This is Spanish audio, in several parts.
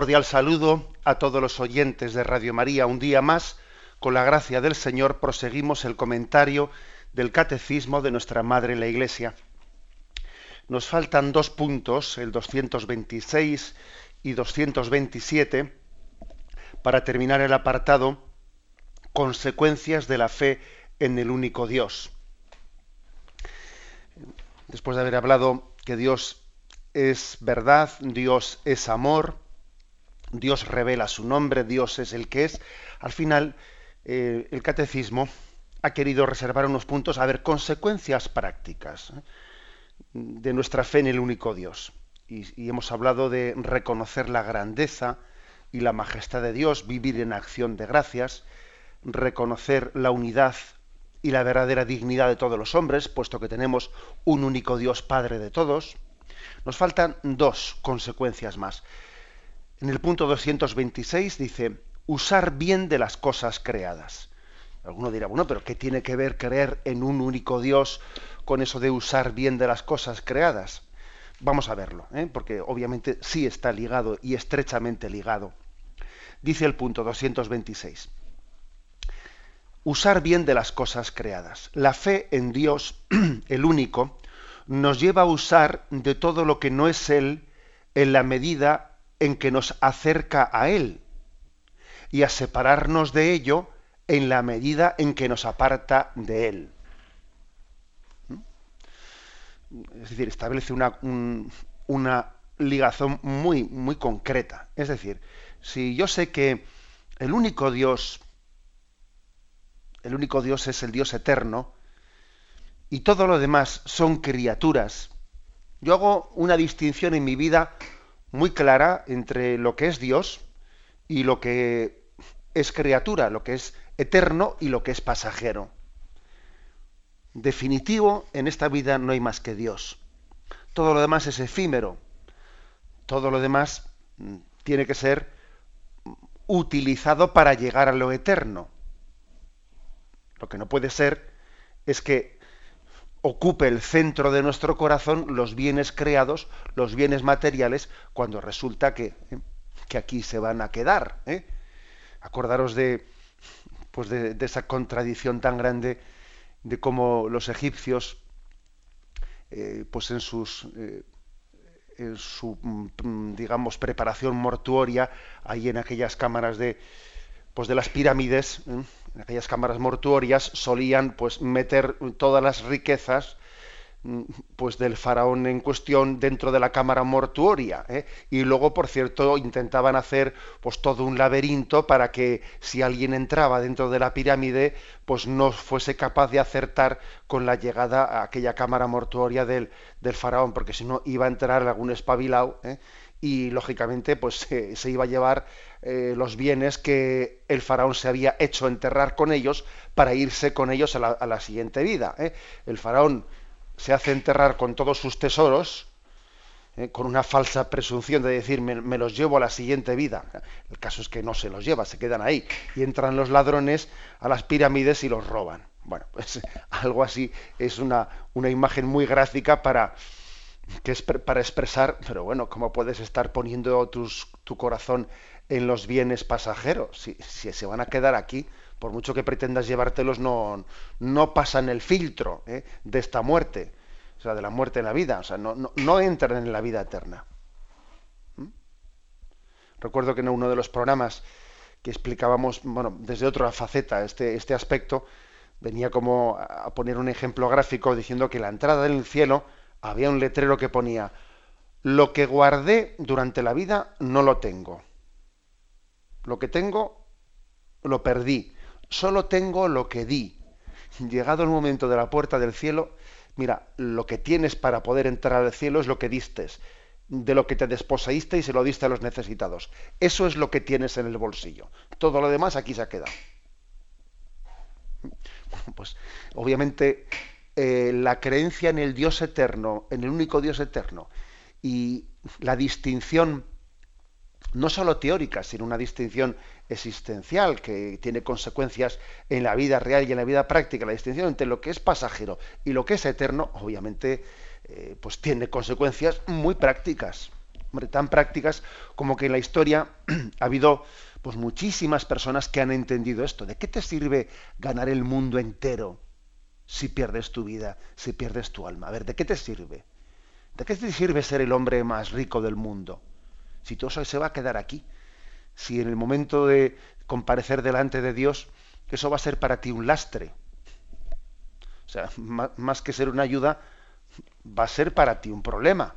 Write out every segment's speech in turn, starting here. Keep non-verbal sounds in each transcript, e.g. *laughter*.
Cordial saludo a todos los oyentes de Radio María. Un día más, con la gracia del Señor, proseguimos el comentario del Catecismo de nuestra Madre la Iglesia. Nos faltan dos puntos, el 226 y 227, para terminar el apartado Consecuencias de la fe en el único Dios. Después de haber hablado que Dios es verdad, Dios es amor, Dios revela su nombre, Dios es el que es. Al final, eh, el catecismo ha querido reservar unos puntos, a ver, consecuencias prácticas ¿eh? de nuestra fe en el único Dios. Y, hemos hablado de reconocer la grandeza y la majestad de Dios, vivir en acción de gracias, reconocer la unidad y la verdadera dignidad de todos los hombres, puesto que tenemos un único Dios Padre de todos. Nos faltan dos consecuencias más. En el punto 226 dice, usar bien de las cosas creadas. Alguno dirá, bueno, pero ¿qué tiene que ver creer en un único Dios con eso de usar bien de las cosas creadas? Vamos a verlo, ¿eh? porque obviamente sí está ligado y estrechamente ligado. Dice el punto 226. Usar bien de las cosas creadas. La fe en Dios, *clears throat* el único, nos lleva a usar de todo lo que no es Él en la medida en que nos acerca a Él y a separarnos de ello en la medida en que nos aparta de Él. Es decir, establece una, una ligación muy, muy concreta. Es decir, si yo sé que el único Dios, el único Dios es el Dios eterno, y todo lo demás son criaturas, yo hago una distinción en mi vida muy clara entre lo que es Dios y lo que es criatura, lo que es eterno y lo que es pasajero. Definitivo, en esta vida no hay más que Dios. Todo lo demás es efímero. Todo lo demás mm, tiene que ser utilizado para llegar a lo eterno. Lo que no puede ser es que ocupe el centro de nuestro corazón los bienes creados, los bienes materiales, cuando resulta que, ¿eh? que aquí se van a quedar. ¿eh? Acordaros de, pues de, esa contradicción tan grande de cómo los egipcios, eh, pues en sus en su mm, digamos preparación mortuoria, ahí en aquellas cámaras de pues de las pirámides, ¿eh? en aquellas cámaras mortuorias, solían pues meter todas las riquezas mm, pues del faraón en cuestión dentro de la cámara mortuoria ¿eh? y luego por cierto intentaban hacer pues todo un laberinto para que si alguien entraba dentro de la pirámide pues no fuese capaz de acertar con la llegada a aquella cámara mortuoria del, del faraón porque si no iba a entrar algún espabilado ¿eh? Y lógicamente pues se iba a llevar eh, los bienes que el faraón se había hecho enterrar con ellos para irse con ellos a la, siguiente vida. ¿eh? El faraón se hace enterrar con todos sus tesoros, ¿eh? con una falsa presunción de decir me, los llevo a la siguiente vida. El caso es que no se los lleva, se quedan ahí y entran los ladrones a las pirámides y los roban. Bueno, pues *laughs* algo así es una, una imagen muy gráfica para, que es para expresar, pero bueno, ¿cómo puedes estar poniendo tus, tu corazón en los bienes pasajeros. Si, se van a quedar aquí, por mucho que pretendas llevártelos, no, no pasan el filtro ¿eh? de esta muerte, o sea, de la muerte en la vida, o sea, no, no, entran en la vida eterna. ¿Mm? Recuerdo que en uno de los programas que explicábamos, bueno, desde otra faceta este, este aspecto, venía como a poner un ejemplo gráfico diciendo que la entrada del cielo había un letrero que ponía, lo que guardé durante la vida no lo tengo lo que tengo, lo perdí. Solo tengo lo que di. Llegado el momento de la puerta del cielo, mira, lo que tienes para poder entrar al cielo es lo que distes. de lo que te desposeíste y se lo diste a los necesitados. Eso es lo que tienes en el bolsillo. Todo lo demás aquí se ha quedado. Pues obviamente eh, la creencia en el Dios eterno, en el único Dios eterno, y la distinción no solo teórica, sino una distinción existencial que tiene consecuencias en la vida real y en la vida práctica, la distinción entre lo que es pasajero y lo que es eterno, obviamente, eh, pues tiene consecuencias muy prácticas, tan prácticas como que en la historia *clears throat* ha habido pues muchísimas personas que han entendido esto. ¿De qué te sirve ganar el mundo entero si pierdes tu vida, si pierdes tu alma? A ver, ¿de qué te sirve? ¿De qué te sirve ser el hombre más rico del mundo? Si todo eso se va a quedar aquí. Si en el momento de comparecer delante de Dios, eso va a ser para ti un lastre. O sea, más que ser una ayuda, va a ser para ti un problema.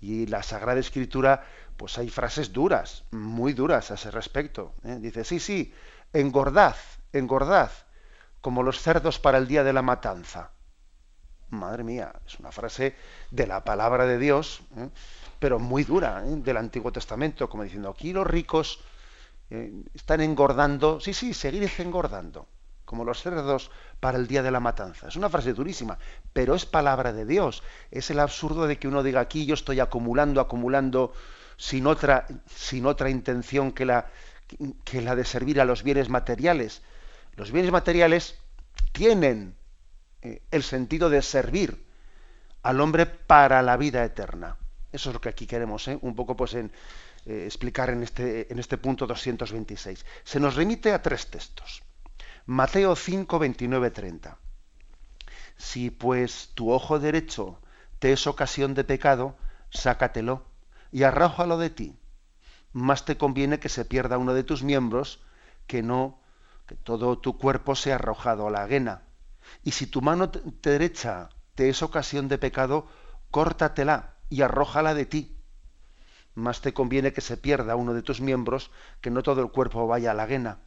Y la Sagrada Escritura, pues hay frases duras, muy duras a ese respecto. ¿eh? Dice, sí, sí, engordad, engordad, como los cerdos para el día de la matanza. Madre mía, es una frase de la palabra de Dios, ¿eh? pero muy dura, ¿eh? del Antiguo Testamento, como diciendo, aquí los ricos están engordando, sí, sí, seguid engordando como los cerdos para el día de la matanza. Es una frase durísima, pero es palabra de Dios. Es el absurdo de que uno diga aquí yo estoy acumulando, acumulando sin otra, sin otra intención que la, que la de servir a los bienes materiales. Los bienes materiales tienen eh, el sentido de servir al hombre para la vida eterna. Eso es lo que aquí queremos, ¿eh? un poco pues en, eh, explicar en este, en este punto 226. Se nos remite a tres textos. Mateo 5, 29, 30. Si pues tu ojo derecho te es ocasión de pecado, sácatelo y arrójalo de ti. Más te conviene que se pierda uno de tus miembros que no que todo tu cuerpo sea arrojado a la guena. Y si tu mano derecha te es ocasión de pecado, córtatela y arrójala de ti. Más te conviene que se pierda uno de tus miembros que no todo el cuerpo vaya a la guena.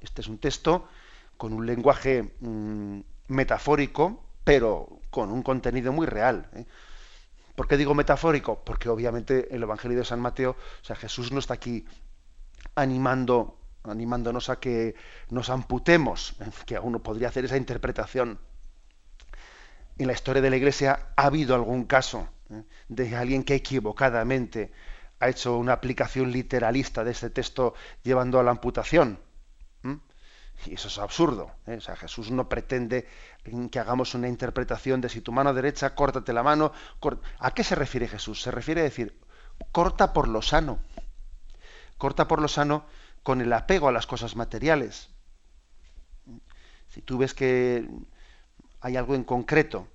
Este es un texto con un lenguaje mm, metafórico, pero con un contenido muy real. ¿eh? ¿Por qué digo metafórico? Porque obviamente el Evangelio de San Mateo, o sea, Jesús no está aquí animando, animándonos a que nos amputemos, que uno podría hacer esa interpretación. En la historia de la Iglesia ha habido algún caso ¿eh? de alguien que equivocadamente ha hecho una aplicación literalista de este texto llevando a la amputación. Y eso es absurdo. ¿eh? Jesús no pretende que hagamos una interpretación de si tu mano derecha, córtate la mano. ¿A qué se refiere Jesús? Se refiere a decir, corta por lo sano. Corta por lo sano con el apego a las cosas materiales. Si tú ves que hay algo en concreto,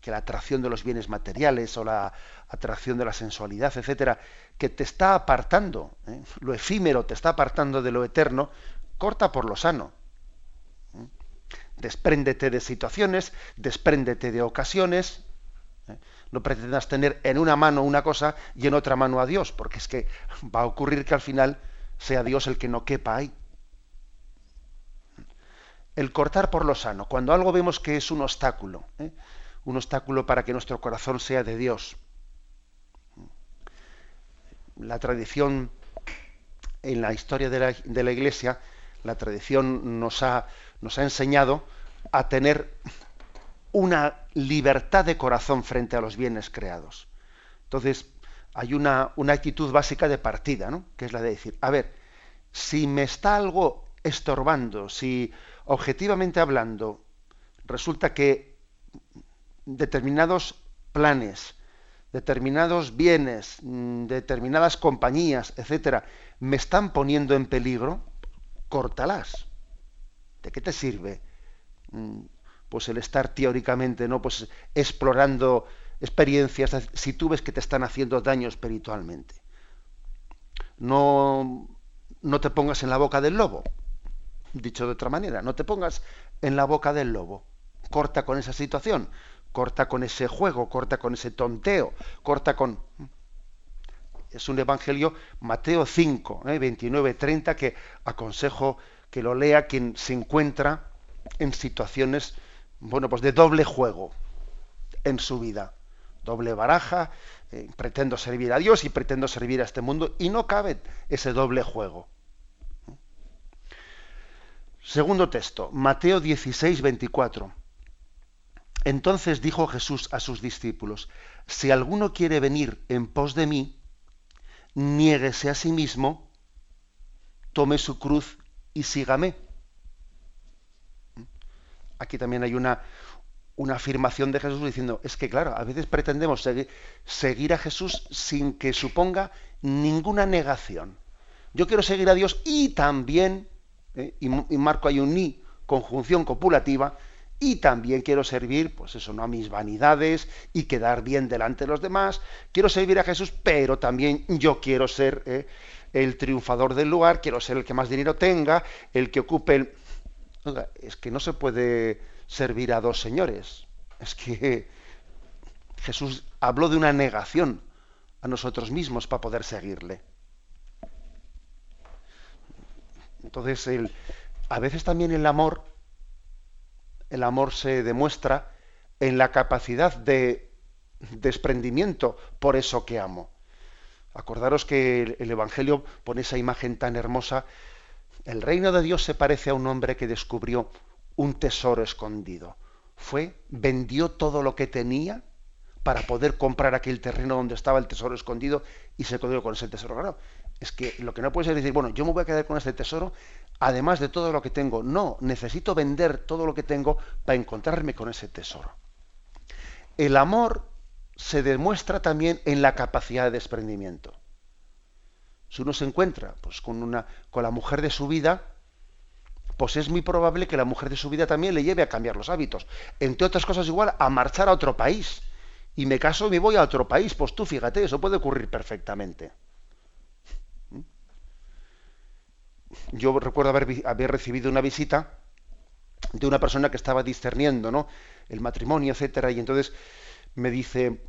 que la atracción de los bienes materiales o la atracción de la sensualidad, etcétera, que te está apartando, ¿eh? lo efímero te está apartando de lo eterno, corta por lo sano. Despréndete de situaciones, despréndete de ocasiones. ¿eh? No pretendas tener en una mano una cosa y en otra mano a Dios, porque es que va a ocurrir que al final sea Dios el que no quepa ahí. El cortar por lo sano, cuando algo vemos que es un obstáculo, ¿eh? un obstáculo para que nuestro corazón sea de Dios. La tradición en la historia de la, de la Iglesia la tradición nos ha, nos ha enseñado a tener una libertad de corazón frente a los bienes creados. Entonces, hay una, una actitud básica de partida, ¿no? que es la de decir, a ver, si me está algo estorbando, si objetivamente hablando resulta que determinados planes, determinados bienes, mm, determinadas compañías, etcétera, me están poniendo en peligro, córtalas. ¿De qué te sirve? Mm, pues el estar teóricamente, ¿no? Pues explorando experiencias, si tú ves que te están haciendo daño espiritualmente. No, no te pongas en la boca del lobo. Dicho de otra manera, no te pongas en la boca del lobo. Corta con esa situación, corta con ese juego, corta con ese tonteo, corta con es un evangelio Mateo 5, 29, 30, que aconsejo que lo lea quien se encuentra en situaciones, bueno, pues de doble juego. en su vida. Doble baraja, eh, pretendo servir a Dios y pretendo servir a este mundo y no cabe ese doble juego. Segundo texto, Mateo 16, 24. Entonces dijo Jesús a sus discípulos, si alguno quiere venir en pos de mí, niéguese a sí mismo, tome su cruz y sígame. Aquí también hay una, una afirmación de Jesús diciendo, es que claro, a veces pretendemos seguir, a Jesús sin que suponga ninguna negación. Yo quiero seguir a Dios y también, ¿eh? y, marco hay un ni, conjunción copulativa, y también quiero servir, pues eso, no a mis vanidades y quedar bien delante de los demás. Quiero servir a Jesús, pero también yo quiero ser ¿eh? el triunfador del lugar, quiero ser el que más dinero tenga, el que ocupe el... es que no se puede servir a dos señores. Es que Jesús habló de una negación a nosotros mismos para poder seguirle. Entonces, el, a veces también el amor el amor se demuestra en la capacidad de desprendimiento por eso que amo. Acordaros que el Evangelio pone esa imagen tan hermosa. El reino de Dios se parece a un hombre que descubrió un tesoro escondido. Fue, vendió todo lo que tenía para poder comprar aquel terreno donde estaba el tesoro escondido y se quedó con ese tesoro. Claro, es que lo que no puede ser decir, bueno, yo me voy a quedar con este tesoro además de todo lo que tengo. No, necesito vender todo lo que tengo para encontrarme con ese tesoro. El amor se demuestra también en la capacidad de desprendimiento. Si uno se encuentra pues, con, una, con la mujer de su vida, pues es muy probable que la mujer de su vida también le lleve a cambiar los hábitos. Entre otras cosas, igual a marchar a otro país. Y me caso y me voy a otro país. Pues tú fíjate, eso puede ocurrir perfectamente. yo recuerdo haber, haber recibido una visita de una persona que estaba discerniendo ¿no? el matrimonio, etcétera, y entonces me dice,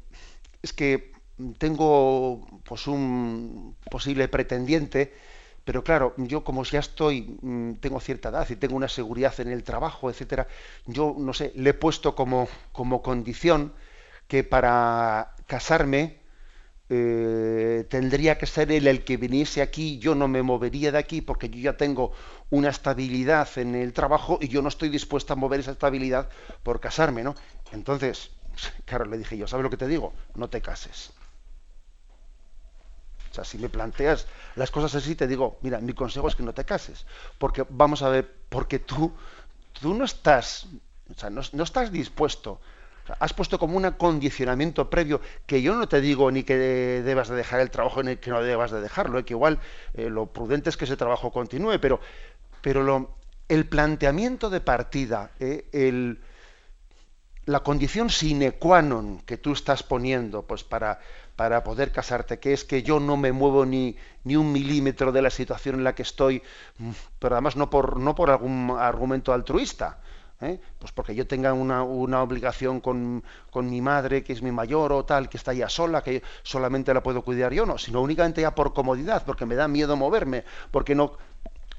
es que tengo pues un posible pretendiente, pero claro, yo como ya estoy, mm, tengo cierta edad y tengo una seguridad en el trabajo, etcétera, yo no sé, le he puesto como, como condición que para casarme eh, tendría que ser él el que viniese aquí, yo no me movería de aquí porque yo ya tengo una estabilidad en el trabajo y yo no estoy dispuesta a mover esa estabilidad por casarme, ¿no? Entonces, claro, le dije yo, ¿sabes lo que te digo? No te cases. O sea, si me planteas las cosas así, te digo, mira, mi consejo es que no te cases. Porque, vamos a ver, porque tú, tú no estás, o sea, no estás dispuesto has puesto como un acondicionamiento previo que yo no te digo ni que debas de dejar el trabajo ni que no debas de dejarlo, ¿eh? que igual eh, lo prudente es que ese trabajo continúe, pero, pero lo, el planteamiento de partida, ¿eh? el, la condición sine qua non que tú estás poniendo pues para, para poder casarte, que es que yo no me muevo ni, ni un milímetro de la situación en la que estoy, pero además no por, no por algún argumento altruista, ¿eh? pues porque yo tenga una, obligación con, mi madre, que es mi mayor o tal, que está ya sola, que solamente la puedo cuidar yo, no, sino únicamente ya por comodidad, porque me da miedo moverme, porque no...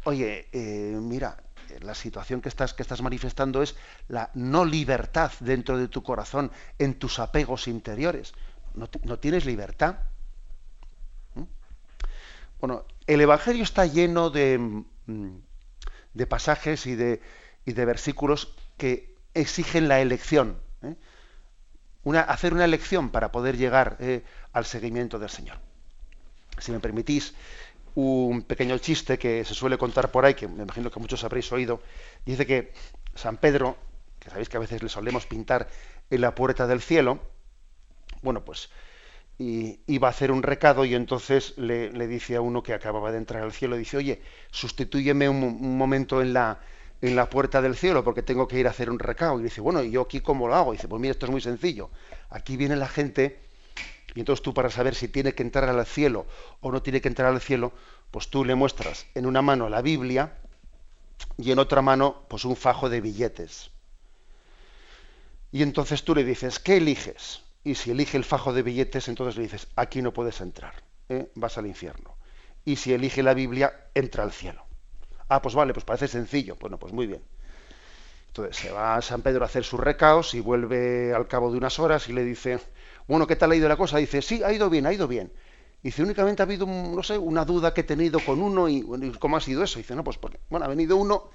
Oye, eh, mira, la situación que estás, que estás manifestando es la no libertad dentro de tu corazón, en tus apegos interiores. No, tienes libertad. ¿Mm? Bueno, el Evangelio está lleno de, mm, de pasajes y de, y de versículos que exigen la elección. ¿eh? Hacer una elección para poder llegar eh, al seguimiento del Señor. Si me permitís un pequeño chiste que se suele contar por ahí, que me imagino que muchos habréis oído, dice que San Pedro, que sabéis que a veces le solemos pintar en la puerta del cielo, bueno, pues iba a hacer un recado y entonces le, dice a uno que acababa de entrar al cielo, dice, oye, sustitúyeme un momento en la, en la puerta del cielo porque tengo que ir a hacer un recado. Y dice, bueno, ¿y yo aquí cómo lo hago? Y dice, pues mira, esto es muy sencillo. Aquí viene la gente y entonces tú para saber si tiene que entrar al cielo o no tiene que entrar al cielo, pues tú le muestras en una mano la Biblia y en otra mano pues un fajo de billetes. Y entonces tú le dices, ¿qué eliges? Y si elige el fajo de billetes, entonces le dices, aquí no puedes entrar, ¿eh? vas al infierno. Y si elige la Biblia, entra al cielo. Ah, pues vale, pues parece sencillo. Bueno, pues muy bien. Entonces se va a San Pedro a hacer sus recaos y vuelve al cabo de unas horas y le dice, bueno, ¿qué tal ha ido la cosa? Dice, sí, ha ido bien, ha ido bien. Dice, únicamente ha habido, no sé, una duda que he tenido con uno y, ¿cómo ha sido eso? Dice, no, pues porque, bueno, ha venido uno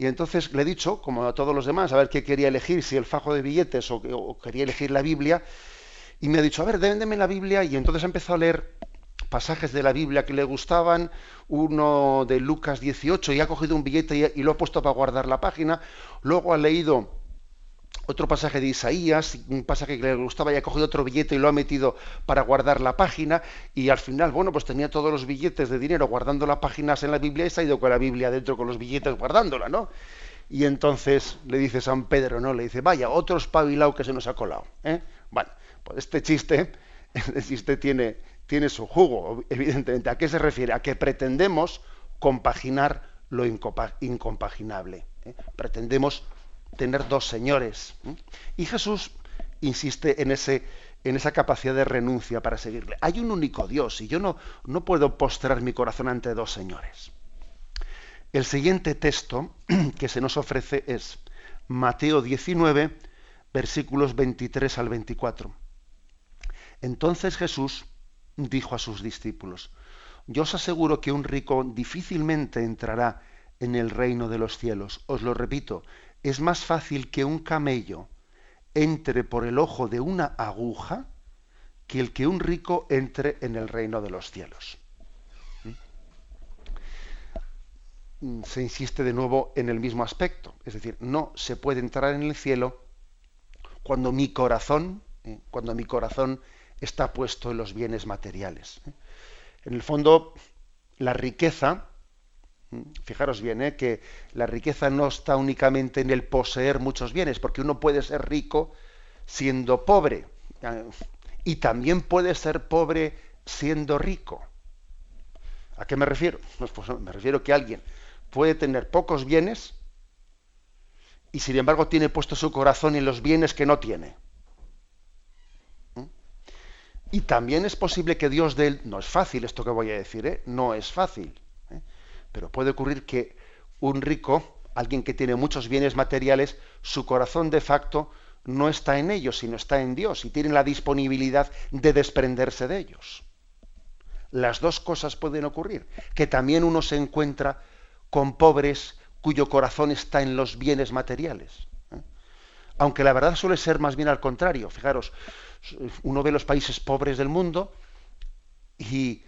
y entonces le he dicho, como a todos los demás, a ver qué quería elegir, si el fajo de billetes o, quería elegir la Biblia, y me ha dicho, a ver, déndeme la Biblia, y entonces empezó a leer pasajes de la Biblia que le gustaban, uno de Lucas 18 y ha cogido un billete y, lo ha puesto para guardar la página, luego ha leído otro pasaje de Isaías, un pasaje que le gustaba y ha cogido otro billete y lo ha metido para guardar la página y al final, bueno, pues tenía todos los billetes de dinero guardando las páginas en la Biblia y se ha ido con la Biblia dentro con los billetes guardándola, ¿no? Y entonces le dice San Pedro, ¿no? Le dice, vaya, otro espabilado que se nos ha colado. ¿eh? Bueno, pues este chiste, *laughs* este chiste tiene, tiene su jugo, evidentemente. ¿A qué se refiere? A que pretendemos compaginar lo incompaginable. ¿eh? Pretendemos tener dos señores. Y Jesús insiste en, ese, en esa capacidad de renuncia para seguirle. Hay un único Dios y yo no, no puedo postrar mi corazón ante dos señores. El siguiente texto *clears throat* que se nos ofrece es Mateo 19, versículos 23 al 24. Entonces Jesús dijo a sus discípulos, yo os aseguro que un rico difícilmente entrará en el reino de los cielos. Os lo repito, es más fácil que un camello entre por el ojo de una aguja que el que un rico entre en el reino de los cielos. ¿Mm? Se insiste de nuevo en el mismo aspecto, es decir, no se puede entrar en el cielo cuando mi corazón, ¿eh? cuando mi corazón está puesto en los bienes materiales. ¿eh? En el fondo, la riqueza, fijaros bien, ¿eh? que la riqueza no está únicamente en el poseer muchos bienes, porque uno puede ser rico siendo pobre, y también puede ser pobre siendo rico. ¿A qué me refiero? Pues me refiero que alguien puede tener pocos bienes y sin embargo tiene puesto su corazón en los bienes que no tiene. Y también es posible que Dios de él, no es fácil esto que voy a decir, ¿eh? no es fácil. Pero puede ocurrir que un rico, alguien que tiene muchos bienes materiales, su corazón de facto no está en ellos, sino está en Dios y tiene la disponibilidad de desprenderse de ellos. Las dos cosas pueden ocurrir, que también uno se encuentra con pobres cuyo corazón está en los bienes materiales. ¿eh? Aunque la verdad suele ser más bien al contrario. Fijaros, uno ve los países pobres del mundo y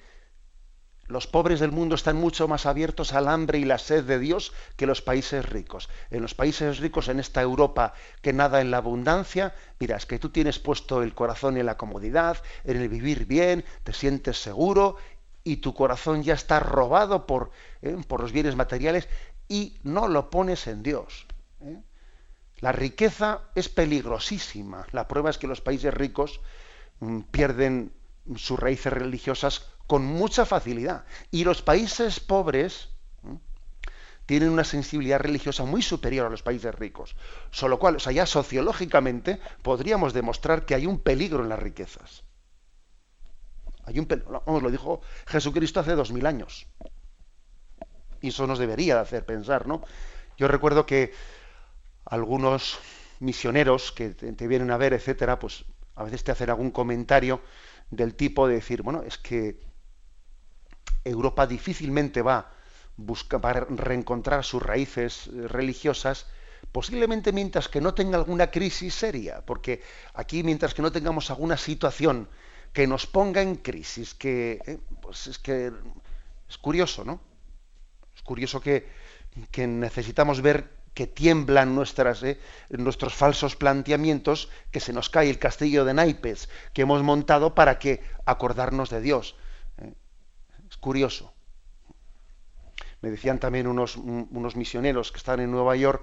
los pobres del mundo están mucho más abiertos al hambre y la sed de Dios que los países ricos. En los países ricos, en esta Europa que nada en la abundancia, mira, es que tú tienes puesto el corazón en la comodidad, en el vivir bien, te sientes seguro y tu corazón ya está robado por, eh, por los bienes materiales y no lo pones en Dios. ¿eh? La riqueza es peligrosísima. La prueba es que los países ricos mm, pierden sus raíces religiosas con mucha facilidad. Y los países pobres tienen una sensibilidad religiosa muy superior a los países ricos. Solo cual, o sea, ya sociológicamente podríamos demostrar que hay un peligro en las riquezas. Hay un lo dijo Jesucristo hace dos mil años. Y eso nos debería hacer pensar, ¿no? Yo recuerdo que algunos misioneros que te, vienen a ver, etcétera, pues a veces te hacen algún comentario del tipo de decir, bueno, es que Europa difícilmente va busca, a reencontrar sus raíces eh, religiosas, posiblemente mientras que no tenga alguna crisis seria, porque aquí mientras que no tengamos alguna situación que nos ponga en crisis, que eh, pues es curioso, ¿no? Es curioso que, que necesitamos ver que tiemblan nuestras, eh, nuestros falsos planteamientos, que se nos cae el castillo de naipes que hemos montado para que acordarnos de Dios. Curioso. Me decían también unos, misioneros que están en Nueva York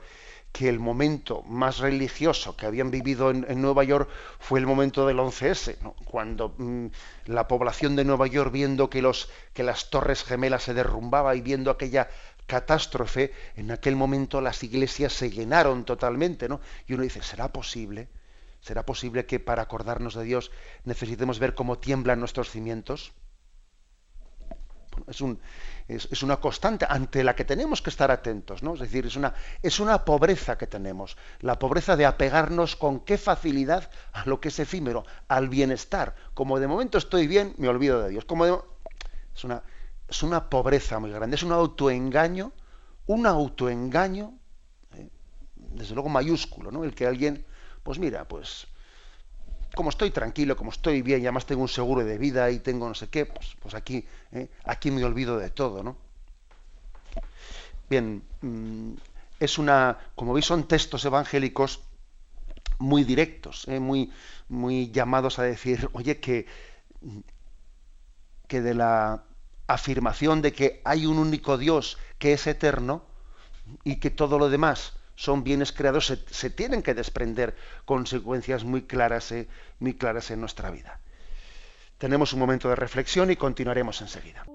que el momento más religioso que habían vivido en, Nueva York fue el momento del 11S, cuando mm, la población de Nueva York viendo que, que las torres gemelas se derrumbaba y viendo aquella catástrofe, en aquel momento las iglesias se llenaron totalmente, ¿no? Y uno dice, ¿será posible? ¿Será posible que para acordarnos de Dios necesitemos ver cómo tiemblan nuestros cimientos? Es, un, es, una constante ante la que tenemos que estar atentos, ¿no? Es decir, es una, es una pobreza que tenemos, la pobreza de apegarnos con qué facilidad a lo que es efímero, al bienestar. Como de momento estoy bien, me olvido de Dios. Como es, una, es una pobreza muy grande, es un autoengaño, un autoengaño, ¿eh? desde luego mayúsculo, ¿no? El que alguien, pues mira, pues como estoy tranquilo, como estoy bien, y además tengo un seguro de vida y tengo no sé qué, pues, pues aquí, ¿eh? aquí me olvido de todo, ¿no? Bien, mm, es una, como veis, son textos evangélicos muy directos, ¿eh? muy, muy llamados a decir, *laughs* oye, que, que de la afirmación de que hay un único Dios que es eterno y que todo lo demás son bienes creados, se, tienen que desprender consecuencias muy claras, eh, muy claras en nuestra vida. Tenemos un momento de reflexión y continuaremos enseguida.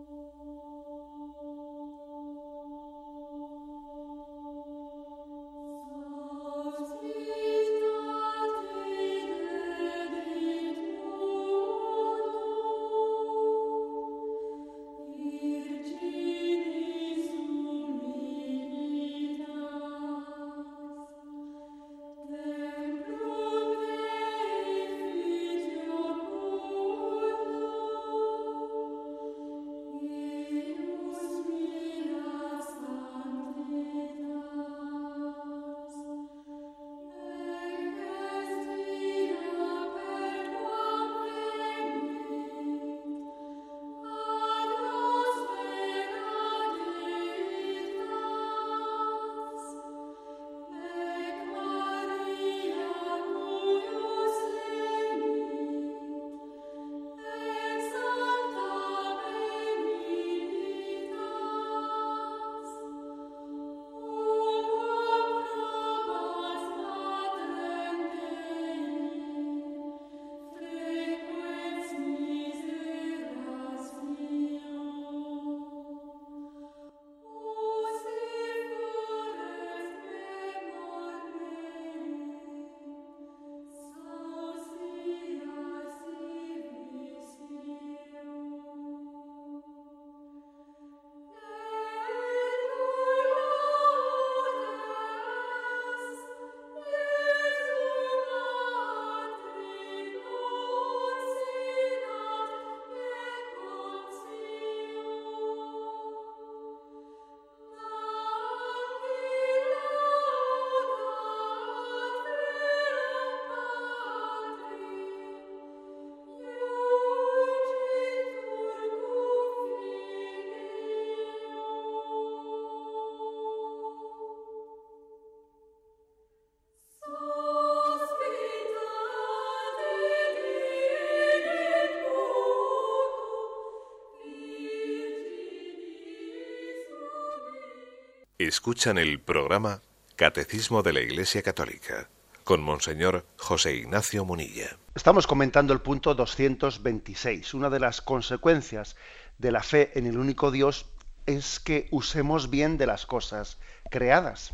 Escuchan el programa Catecismo de la Iglesia Católica con Monseñor José Ignacio Munilla. Estamos comentando el punto 226. Una de las consecuencias de la fe en el único Dios es que usemos bien de las cosas creadas.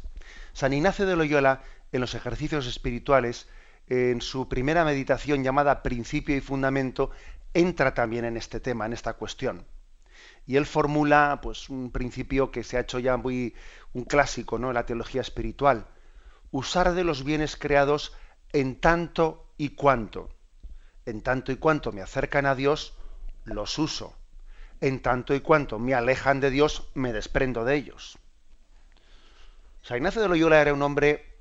San Ignacio de Loyola, en los ejercicios espirituales, en su primera meditación llamada Principio y Fundamento, entra también en este tema, en esta cuestión y él formula pues un principio que se ha hecho ya muy un clásico ¿no? en la teología espiritual usar de los bienes creados en tanto y cuanto en tanto y cuanto me acercan a Dios los uso en tanto y cuanto me alejan de Dios me desprendo de ellos San Ignacio de Loyola era un hombre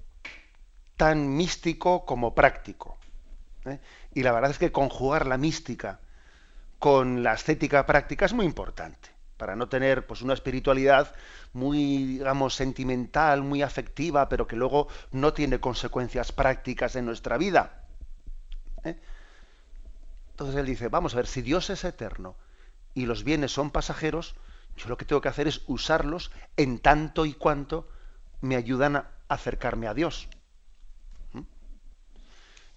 tan místico como práctico ¿eh? y la verdad es que conjugar la mística con la estética práctica es muy importante para no tener pues una espiritualidad muy digamos sentimental, muy afectiva, pero que luego no tiene consecuencias prácticas en nuestra vida. ¿eh? Entonces él dice, vamos a ver, si Dios es eterno y los bienes son pasajeros, yo lo que tengo que hacer es usarlos en tanto y cuanto me ayudan a acercarme a Dios.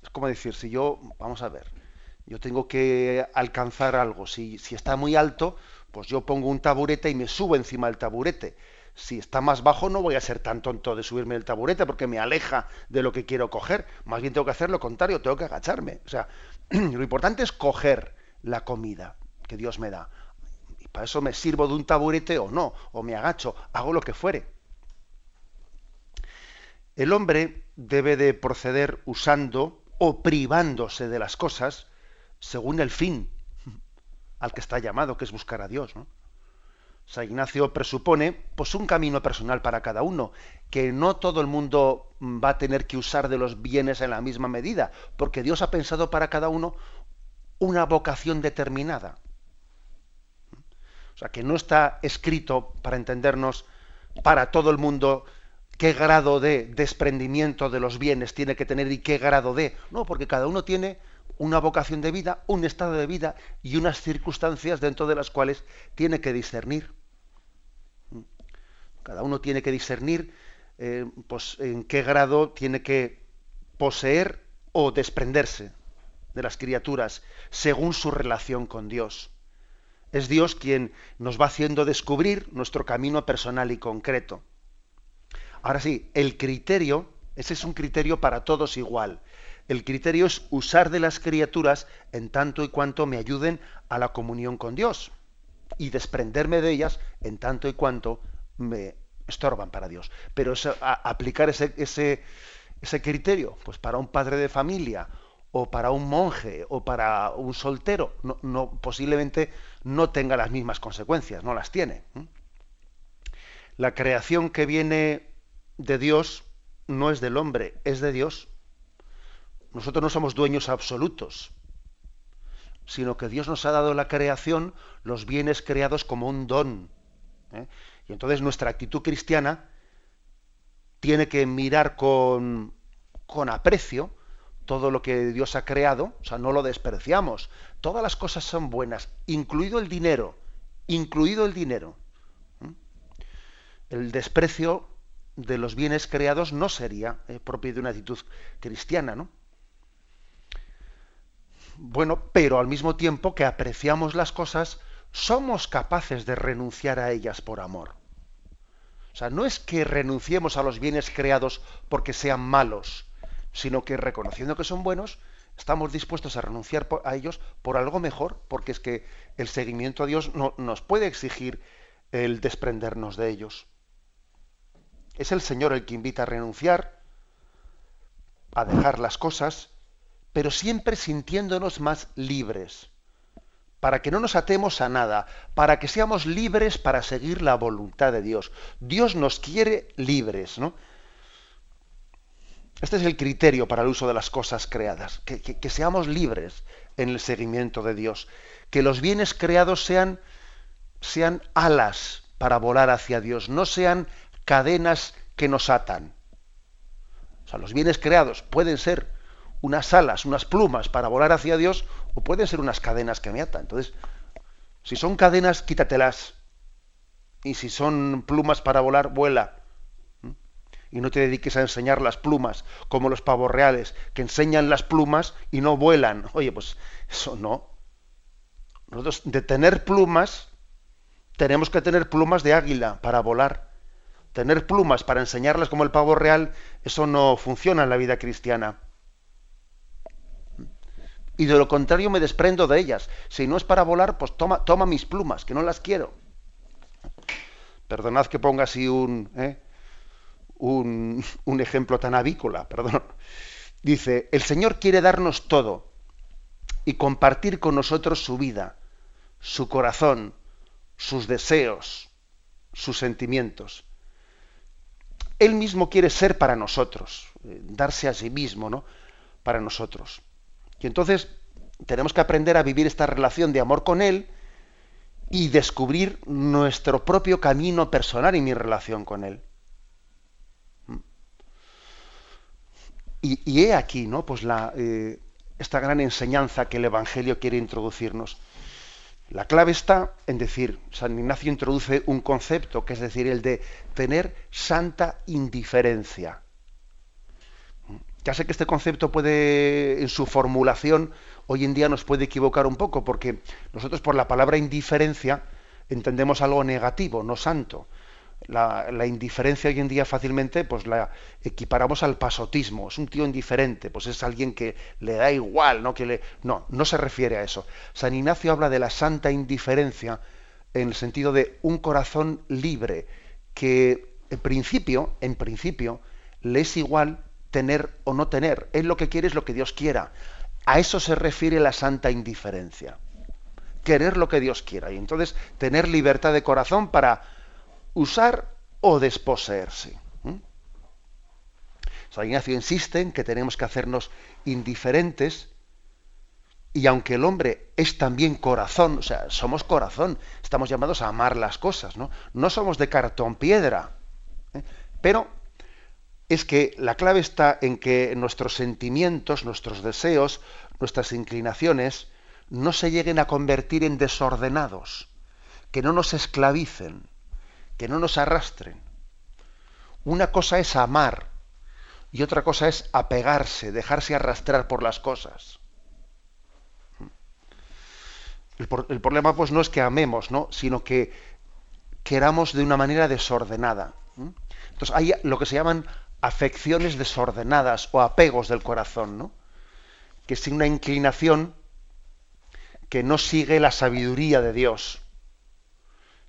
Es como decir, si yo, vamos a ver, yo tengo que alcanzar algo. Si, está muy alto, pues yo pongo un taburete y me subo encima del taburete. Si está más bajo, no voy a ser tan tonto de subirme el taburete porque me aleja de lo que quiero coger. Más bien tengo que hacer lo contrario, tengo que agacharme. O sea, *clears throat* lo importante es coger la comida que Dios me da. Para eso me sirvo de un taburete o no, o me agacho, hago lo que fuere. El hombre debe de proceder usando o privándose de las cosas según el fin al que está llamado, que es buscar a Dios. ¿no? San Ignacio presupone pues un camino personal para cada uno, que no todo el mundo va a tener que usar de los bienes en la misma medida, porque Dios ha pensado para cada uno una vocación determinada. O sea, que no está escrito, para entendernos, para todo el mundo qué grado de desprendimiento de los bienes tiene que tener y qué grado de. No, porque cada uno tiene una vocación de vida, un estado de vida y unas circunstancias dentro de las cuales tiene que discernir. Cada uno tiene que discernir eh, pues, en qué grado tiene que poseer o desprenderse de las criaturas según su relación con Dios. Es Dios quien nos va haciendo descubrir nuestro camino personal y concreto. Ahora sí, el criterio, ese es un criterio para todos igual. El criterio es usar de las criaturas en tanto y cuanto me ayuden a la comunión con Dios y desprenderme de ellas en tanto y cuanto me estorban para Dios. Pero aplicar ese, criterio, pues para un padre de familia o para un monje o para un soltero, no, posiblemente no tenga las mismas consecuencias, no las tiene. La creación que viene de Dios no es del hombre, es de Dios. Nosotros no somos dueños absolutos, sino que Dios nos ha dado la creación, los bienes creados como un don. ¿eh? Y entonces nuestra actitud cristiana tiene que mirar con, con aprecio todo lo que Dios ha creado, o sea, no lo despreciamos. Todas las cosas son buenas, incluido el dinero, incluido el dinero. ¿eh? El desprecio de los bienes creados no sería eh, propio de una actitud cristiana, ¿no? Bueno, pero al mismo tiempo que apreciamos las cosas, somos capaces de renunciar a ellas por amor. O sea, no es que renunciemos a los bienes creados porque sean malos, sino que reconociendo que son buenos, estamos dispuestos a renunciar a ellos por algo mejor, porque es que el seguimiento a Dios no, nos puede exigir el desprendernos de ellos. Es el Señor el que invita a renunciar, a dejar las cosas, pero siempre sintiéndonos más libres, para que no nos atemos a nada, para que seamos libres para seguir la voluntad de Dios. Dios nos quiere libres, ¿no? Este es el criterio para el uso de las cosas creadas, que, seamos libres en el seguimiento de Dios, que los bienes creados sean, sean alas para volar hacia Dios, no sean cadenas que nos atan. O sea, los bienes creados pueden ser unas alas, unas plumas para volar hacia Dios, o pueden ser unas cadenas que me atan. Entonces, si son cadenas, quítatelas. Y si son plumas para volar, vuela. Y no te dediques a enseñar las plumas, como los pavos reales, que enseñan las plumas y no vuelan. *laughs* Oye, pues eso no. Nosotros, de tener plumas, tenemos que tener plumas de águila para volar tener plumas para enseñarlas como el pavo real, eso no funciona en la vida cristiana. Y de lo contrario me desprendo de ellas. Si no es para volar, pues toma, mis plumas, que no las quiero. Perdonad que ponga así un, ¿eh? un, *laughs* un ejemplo tan avícola, *laughs* perdón. Dice, el Señor quiere darnos todo y compartir con nosotros su vida, su corazón, sus deseos, sus sentimientos. Él mismo quiere ser para nosotros, eh, darse a sí mismo, ¿no? Para nosotros. Y entonces tenemos que aprender a vivir esta relación de amor con Él y descubrir nuestro propio camino personal y mi relación con Él. Y, he aquí, ¿no? Pues la, eh, esta gran enseñanza que el Evangelio quiere introducirnos. La clave está en decir, San Ignacio introduce un concepto, que es decir, el de tener santa indiferencia. Ya sé que este concepto puede, en su formulación, hoy en día nos puede equivocar un poco, porque nosotros por la palabra indiferencia entendemos algo negativo, no santo la, indiferencia hoy en día fácilmente pues la equiparamos al pasotismo. Es un tío indiferente, pues es alguien que le da igual, ¿no? Que le... no, no se refiere a eso. San Ignacio habla de la santa indiferencia en el sentido de un corazón libre, que en principio, en principio, le es igual tener o no tener. Él lo que quiere es lo que Dios quiera. A eso se refiere la santa indiferencia. Querer lo que Dios quiera. Y entonces tener libertad de corazón para usar o desposeerse. San Ignacio insiste en que tenemos que hacernos indiferentes y aunque el hombre es también corazón, o sea, somos corazón, estamos llamados a amar las cosas, ¿no? No somos de cartón piedra. ¿eh? Pero es que la clave está en que nuestros sentimientos, nuestros deseos, nuestras inclinaciones no se lleguen a convertir en desordenados, que no nos esclavicen, que no nos arrastren. Una cosa es amar y otra cosa es apegarse, dejarse arrastrar por las cosas. El, problema pues no es que amemos, ¿no? sino que queramos de una manera desordenada. Entonces hay lo que se llaman afecciones desordenadas o apegos del corazón, ¿no? que es una inclinación que no sigue la sabiduría de Dios,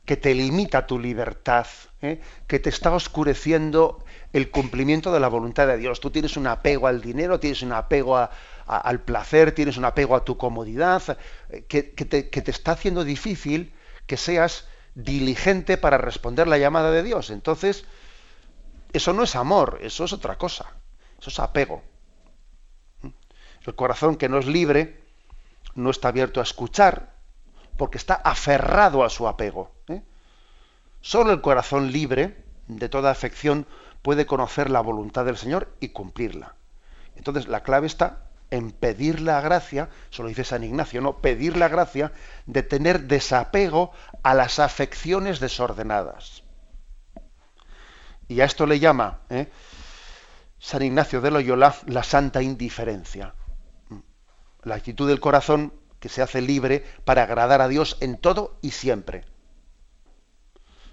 que te limita tu libertad, ¿eh? que te está oscureciendo el cumplimiento de la voluntad de Dios. Tú tienes un apego al dinero, tienes un apego al placer, tienes un apego a tu comodidad, eh, que, te, que te está haciendo difícil que seas diligente para responder la llamada de Dios. Entonces, eso no es amor, eso es otra cosa. Eso es apego. El corazón que no es libre no está abierto a escuchar porque está aferrado a su apego. ¿eh? Solo el corazón libre de toda afección puede conocer la voluntad del Señor y cumplirla. Entonces la clave está en pedir la gracia, eso lo dice San Ignacio, ¿no? Pedir la gracia de tener desapego a las afecciones desordenadas. Y a esto le llama ¿eh? San Ignacio de Loyola la santa indiferencia. La actitud del corazón que se hace libre para agradar a Dios en todo y siempre.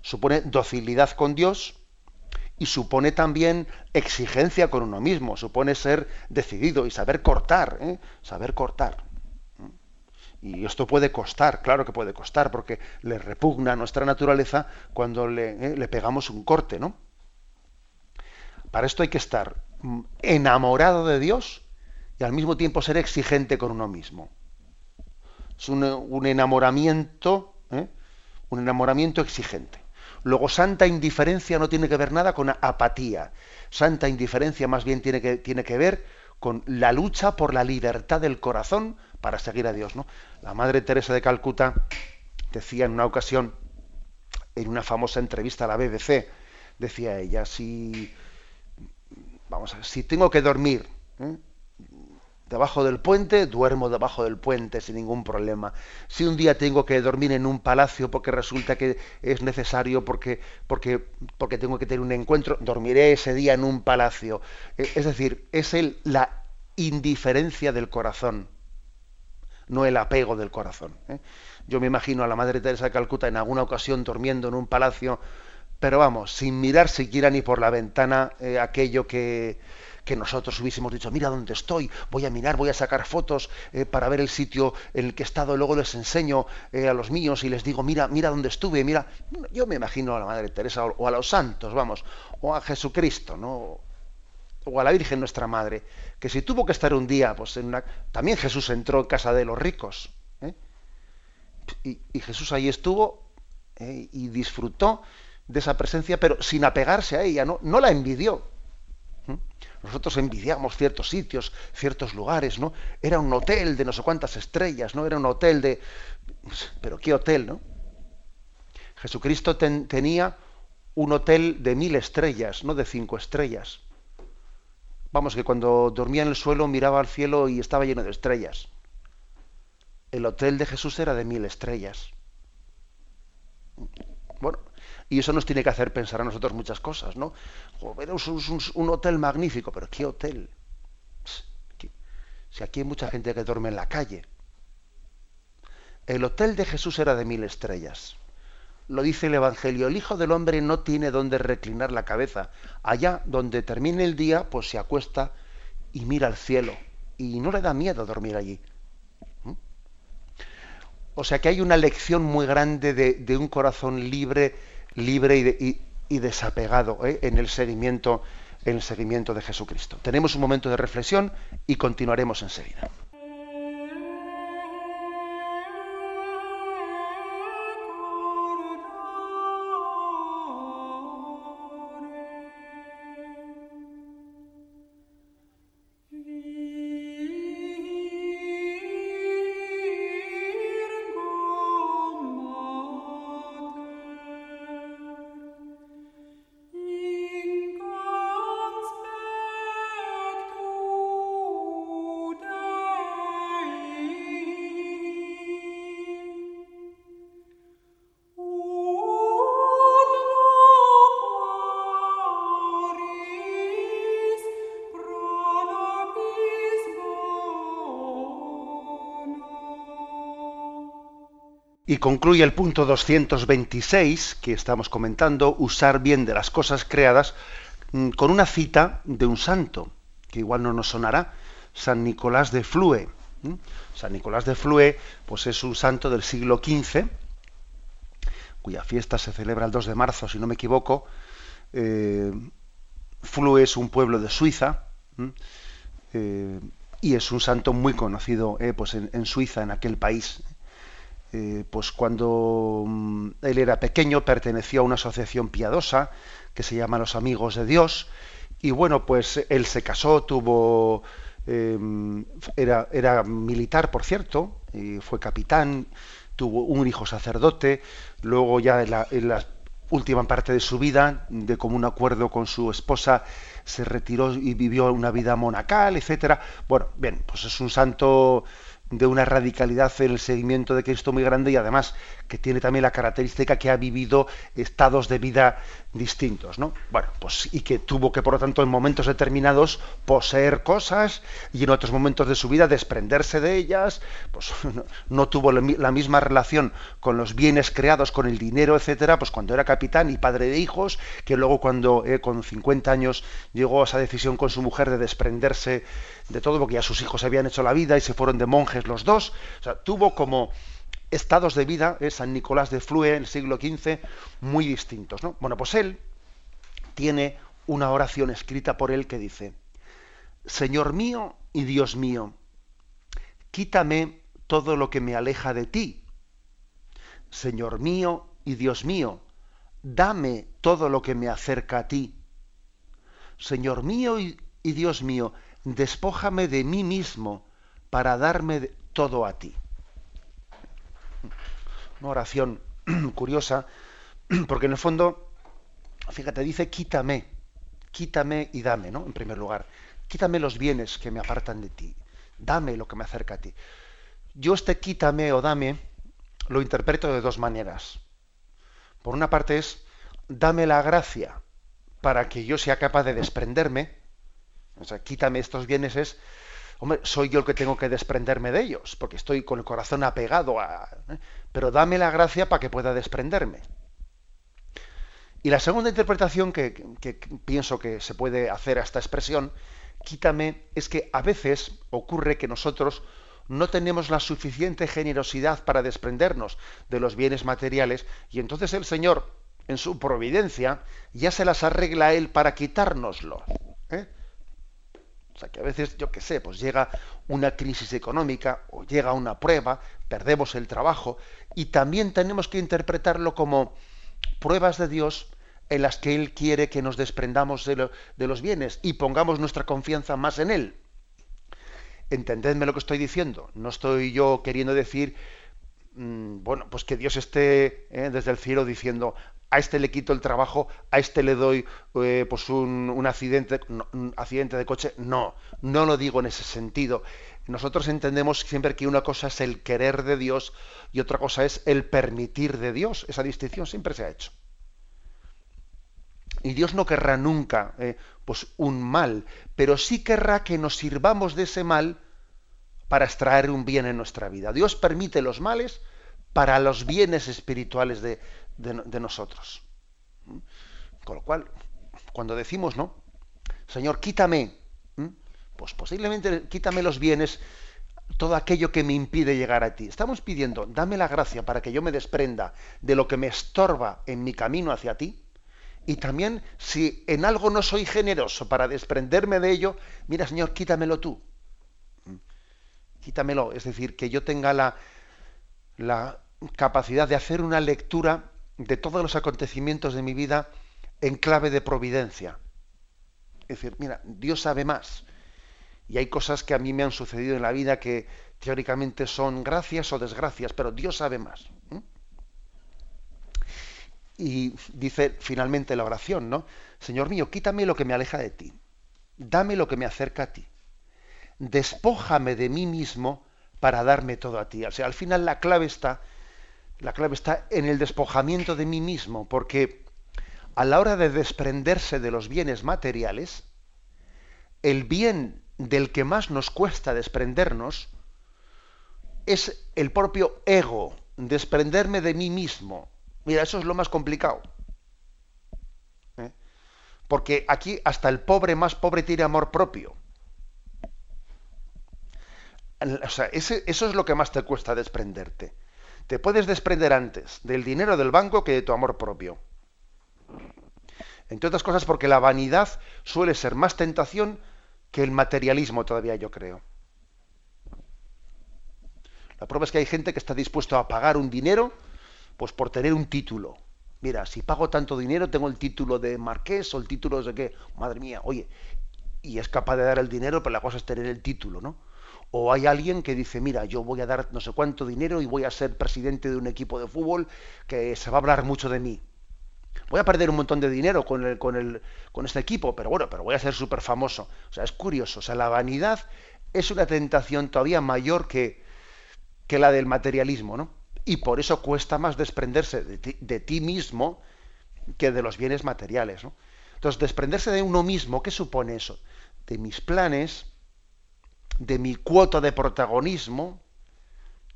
Supone docilidad con Dios y supone también exigencia con uno mismo, supone ser decidido y saber cortar, ¿eh? saber cortar. Y esto puede costar, claro que puede costar, porque le repugna a nuestra naturaleza cuando le, ¿eh? le pegamos un corte, ¿no? Para esto hay que estar enamorado de Dios y al mismo tiempo ser exigente con uno mismo. Es un, enamoramiento, ¿eh? un enamoramiento exigente. Luego, santa indiferencia no tiene que ver nada con apatía. Santa indiferencia más bien tiene que, tiene que ver con la lucha por la libertad del corazón para seguir a Dios. ¿no? La Madre Teresa de Calcuta decía en una ocasión, en una famosa entrevista a la BBC, decía ella, si vamos a ver, si tengo que dormir ¿eh? debajo del puente, duermo debajo del puente sin ningún problema. Si un día tengo que dormir en un palacio porque resulta que es necesario, porque, porque, porque tengo que tener un encuentro, dormiré ese día en un palacio. E, es decir, es el, la indiferencia del corazón, no el apego del corazón. ¿eh? Yo me imagino a la Madre Teresa de Calcuta en alguna ocasión durmiendo en un palacio pero vamos, sin mirar siquiera ni por la ventana eh, aquello que, que, nosotros hubiésemos dicho, mira dónde estoy, voy a mirar, voy a sacar fotos eh, para ver el sitio en el que he estado, luego les enseño eh, a los míos y les digo, mira, mira dónde estuve, mira, yo me imagino a la Madre Teresa o, a los santos, vamos, o a Jesucristo, ¿no? o a la Virgen nuestra Madre, que si tuvo que estar un día, pues en una... también Jesús entró en casa de los ricos, y, y, Jesús ahí estuvo y disfrutó de esa presencia, pero sin apegarse a ella, no, no la envidió. ¿Mm? Nosotros envidiamos ciertos sitios, ciertos lugares, ¿no? Era un hotel de no sé cuántas estrellas, ¿no? Era un hotel de... Pero ¿qué hotel, no? Jesucristo tenía un hotel de mil estrellas, no de cinco estrellas. Vamos, que cuando dormía en el suelo miraba al cielo y estaba lleno de estrellas. El hotel de Jesús era de mil estrellas. Bueno, y eso nos tiene que hacer pensar a nosotros muchas cosas, ¿no? Joder, un, hotel magnífico, pero ¿qué hotel? Si aquí hay mucha gente que duerme en la calle. El hotel de Jesús era de mil estrellas. Lo dice el Evangelio, el Hijo del Hombre no tiene donde reclinar la cabeza. Allá donde termine el día, pues se acuesta y mira al cielo. Y no le da miedo dormir allí. o sea que hay una lección muy grande de, un corazón libre, libre y, desapegado ¿eh? en el seguimiento, en el seguimiento de Jesucristo. Tenemos un momento de reflexión y continuaremos enseguida. Y concluye el punto 226 que estamos comentando, usar bien de las cosas creadas, mm, con una cita de un santo, que igual no nos sonará, San Nicolás de Flue. San Nicolás de Flue pues es un santo del siglo XV, cuya fiesta se celebra el 2 de marzo, si no me equivoco. Eh, Flue es un pueblo de Suiza eh, y es un santo muy conocido eh, pues en Suiza, en aquel país. Eh, pues cuando mm, él era pequeño perteneció a una asociación piadosa que se llama Los Amigos de Dios y bueno pues él se casó tuvo em, era, era, militar por cierto y fue capitán tuvo un hijo sacerdote luego ya en la, en la última parte de su vida de común acuerdo con su esposa se retiró y vivió una vida monacal etcétera. Bueno bien pues es un santo de una radicalidad en el seguimiento de Cristo muy grande y además que tiene también la característica que ha vivido estados de vida distintos, ¿no? Bueno, pues y que tuvo que por lo tanto en momentos determinados poseer cosas y en otros momentos de su vida desprenderse de ellas, pues *laughs* no, tuvo la misma relación con los bienes creados, con el dinero, etcétera, pues cuando era capitán y padre de hijos, que luego cuando eh, con 50 años llegó a esa decisión con su mujer de desprenderse de todo porque ya sus hijos habían hecho la vida y se fueron de monjes los dos, o sea, tuvo como estados de vida, ¿eh? San Nicolás de Flue en el siglo XV, muy distintos. ¿no? Bueno, pues él tiene una oración escrita por él que dice, Señor mío y Dios mío, quítame todo lo que me aleja de ti. Señor mío y Dios mío, dame todo lo que me acerca a ti. Señor mío y, Dios mío, despójame de mí mismo para darme todo a ti una oración *clears throat* curiosa, *clears throat* porque en el fondo, fíjate, dice quítame, quítame y dame, ¿no? En primer lugar, quítame los bienes que me apartan de ti, dame lo que me acerca a ti. Yo este quítame o dame lo interpreto de dos maneras. Por una parte es, dame la gracia para que yo sea capaz de desprenderme, o sea, quítame estos bienes es, hombre, soy yo el que tengo que desprenderme de ellos, porque estoy con el corazón apegado a... ¿eh? Pero dame la gracia para que pueda desprenderme. Y la segunda interpretación que, pienso que se puede hacer a esta expresión, quítame, es que a veces ocurre que nosotros no tenemos la suficiente generosidad para desprendernos de los bienes materiales y entonces el Señor, en su providencia, ya se las arregla Él para quitárnoslo. ¿eh? O sea, que a veces, yo qué sé, pues llega una crisis económica o llega una prueba, perdemos el trabajo y también tenemos que interpretarlo como pruebas de Dios en las que Él quiere que nos desprendamos de, los bienes y pongamos nuestra confianza más en Él. Entendedme lo que estoy diciendo. No estoy yo queriendo decir, mm, bueno, pues que Dios esté eh, desde el cielo diciendo, a este le quito el trabajo, a este le doy eh, pues un, accidente, un accidente de coche. No, no lo digo en ese sentido. Nosotros entendemos siempre que una cosa es el querer de Dios y otra cosa es el permitir de Dios. Esa distinción siempre se ha hecho. Y Dios no querrá nunca eh, pues un mal, pero sí querrá que nos sirvamos de ese mal para extraer un bien en nuestra vida. Dios permite los males para los bienes espirituales de, de, nosotros. Con lo cual, cuando decimos, ¿no? Señor, quítame, pues posiblemente quítame los bienes todo aquello que me impide llegar a ti. Estamos pidiendo, dame la gracia para que yo me desprenda de lo que me estorba en mi camino hacia ti. Y también, si en algo no soy generoso para desprenderme de ello, mira, Señor, quítamelo tú. Quítamelo. Es decir, que yo tenga la, la capacidad de hacer una lectura de todos los acontecimientos de mi vida en clave de providencia. Es decir, mira, Dios sabe más y hay cosas que a mí me han sucedido en la vida que teóricamente son gracias o desgracias, pero Dios sabe más. Y dice finalmente la oración, ¿no? Señor mío, quítame lo que me aleja de ti. Dame lo que me acerca a ti. Despójame de mí mismo para darme todo a ti. O sea, al final la clave está, la clave está en el despojamiento de mí mismo, porque a la hora de desprenderse de los bienes materiales, el bien del que más nos cuesta desprendernos es el propio ego, desprenderme de mí mismo. Mira, eso es lo más complicado. ¿eh? Porque aquí hasta el pobre más pobre tiene amor propio. O sea, eso es lo que más te cuesta desprenderte. Te puedes desprender antes del dinero del banco que de tu amor propio. Entre otras cosas porque la vanidad suele ser más tentación que el materialismo todavía, yo creo. La prueba es que hay gente que está dispuesto a pagar un dinero pues por tener un título. Mira, si pago tanto dinero, tengo el título de marqués o el título de qué. Madre mía, oye, y es capaz de dar el dinero, pero la cosa es tener el título, ¿no? O hay alguien que dice, mira, yo voy a dar no sé cuánto dinero y voy a ser presidente de un equipo de fútbol que se va a hablar mucho de mí voy a perder un montón de dinero con, el, con, el, con este equipo, pero bueno, pero voy a ser súper famoso. O sea, es curioso. O sea, la vanidad es una tentación todavía mayor que, que la del materialismo, ¿no? Y por eso cuesta más desprenderse de ti, mismo que de los bienes materiales, ¿no? Entonces, desprenderse de uno mismo, ¿qué supone eso? De mis planes, de mi cuota de protagonismo,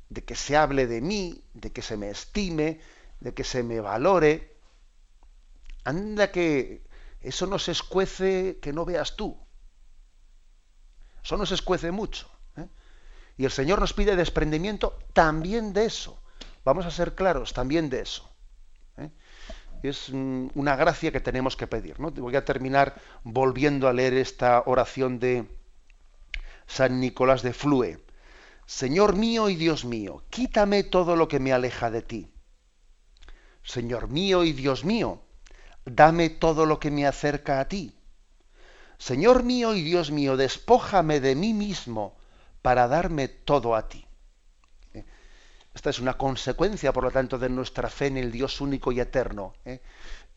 de que se hable de mí, de que se me estime, de que se me valore, Anda que eso no se escuece que no veas tú. Eso no se escuece mucho. ¿eh? Y el Señor nos pide desprendimiento también de eso. Vamos a ser claros, también de eso. ¿eh? Es una gracia que tenemos que pedir. Voy a terminar volviendo a leer esta oración de San Nicolás de Flue. Señor mío y Dios mío, quítame todo lo que me aleja de ti. Señor mío y Dios mío, dame todo lo que me acerca a ti. Señor mío y Dios mío, despójame de mí mismo para darme todo a ti. ¿Eh? Esta es una consecuencia, por lo tanto, de nuestra fe en el Dios único y eterno. ¿eh?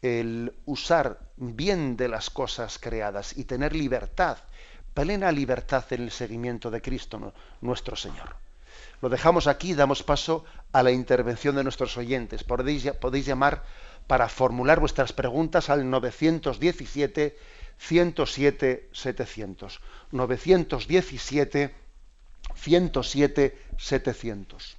El usar bien de las cosas creadas y tener libertad, plena libertad en el seguimiento de Cristo, nuestro Señor. Lo dejamos aquí, damos paso a la intervención de nuestros oyentes. Podéis, podéis llamar para formular vuestras preguntas al 917 107 700. 917 107 700.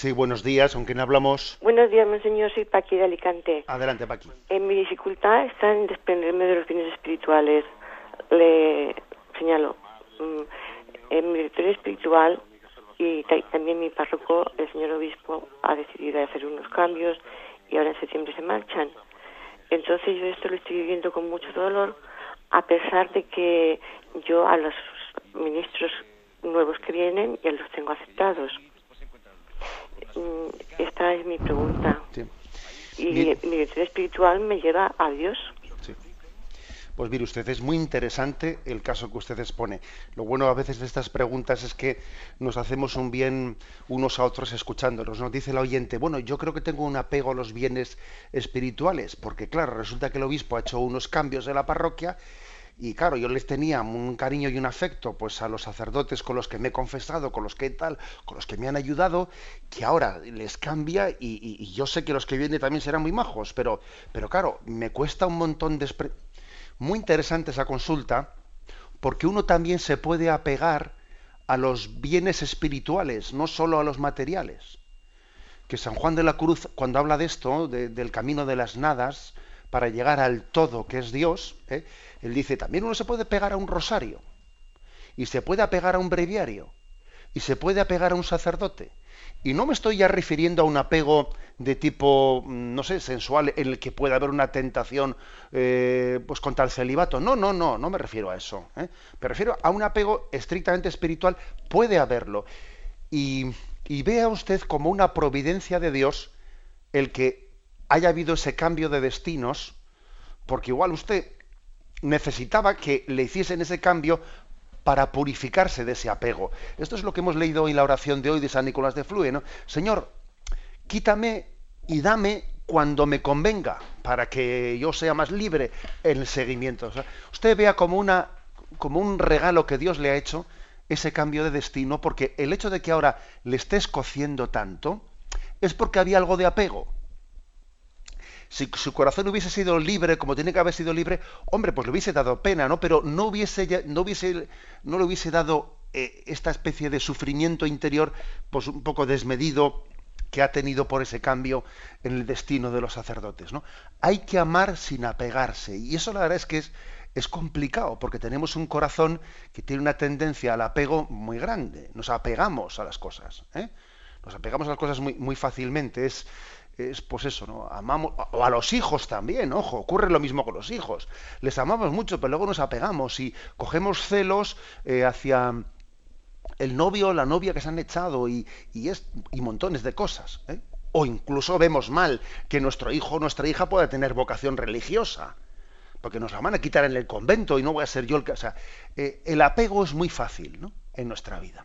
Sí, buenos días, ¿con quién hablamos? Buenos días, señor, soy Paqui de Alicante. Adelante, Paqui. En mi dificultad está en desprenderme de los bienes espirituales. Le señalo, mm, en mi victoria espiritual y también mi párroco, el señor obispo, ha decidido hacer unos cambios y ahora en septiembre se marchan. Entonces yo esto lo estoy viviendo con mucho dolor, a pesar de que yo a los ministros nuevos que vienen ya los tengo aceptados. Mm, esta es mi pregunta. Y mi dirección espiritual me lleva a Dios. Pues mire usted, es muy interesante el caso que usted expone. Lo bueno a veces de estas preguntas es que nos hacemos un bien unos a otros escuchándonos. Nos dice el oyente, bueno, yo creo que tengo un apego a los bienes espirituales, porque claro, resulta que el obispo ha hecho unos cambios en la parroquia y claro, yo les tenía un cariño y un afecto pues a los sacerdotes con los que me he confesado, con los que tal, con los que me han ayudado, que ahora les cambia y, yo sé que los que vienen también serán muy majos, pero, pero claro, me cuesta un montón de muy interesante esa consulta, porque uno también se puede apegar a los bienes espirituales, no solo a los materiales. Que San Juan de la Cruz, cuando habla de esto, del camino de las nadas, para llegar al todo que es Dios, ¿eh? él dice, también uno se puede pegar a un rosario, y se puede apegar a un breviario, y se puede apegar a un sacerdote, y no me estoy ya refiriendo a un apego de tipo, mm, no sé, sensual, en el que pueda haber una tentación eh, pues contra el celibato. No, no, no, no me refiero a eso. ¿eh? Me refiero a un apego estrictamente espiritual. Puede haberlo. Y, y vea usted como una providencia de Dios el que haya habido ese cambio de destinos, porque igual usted necesitaba que le hiciesen ese cambio para purificarse de ese apego. Esto es lo que hemos leído en la oración de hoy de San Nicolás de Flue, ¿no? Señor, quítame y dame cuando me convenga, para que yo sea más libre en el seguimiento. usted vea como, una, como un regalo que Dios le ha hecho ese cambio de destino, porque el hecho de que ahora le esté escociendo tanto es porque había algo de apego si su corazón hubiese sido libre, como tiene que haber sido libre, hombre, pues le hubiese dado pena, ¿no? Pero no hubiese, no hubiese, no le hubiese dado eh, esta especie de sufrimiento interior, pues un poco desmedido que ha tenido por ese cambio en el destino de los sacerdotes, ¿no? Hay que amar sin apegarse, y eso la verdad es que es, es complicado, porque tenemos un corazón que tiene una tendencia al apego muy grande. Nos apegamos a las cosas, ¿eh? Nos apegamos a las cosas muy, muy fácilmente. Es, es pues eso, ¿no? Amamos, o a los hijos también, ojo, ocurre lo mismo con los hijos. Les amamos mucho, pero luego nos apegamos y cogemos celos eh, hacia el novio o la novia que se han echado y, es, y montones de cosas. ¿eh? O incluso vemos mal que nuestro hijo o nuestra hija pueda tener vocación religiosa, porque nos la van a quitar en el convento y no voy a ser yo el que... O sea, eh, el apego es muy fácil ¿no? en nuestra vida.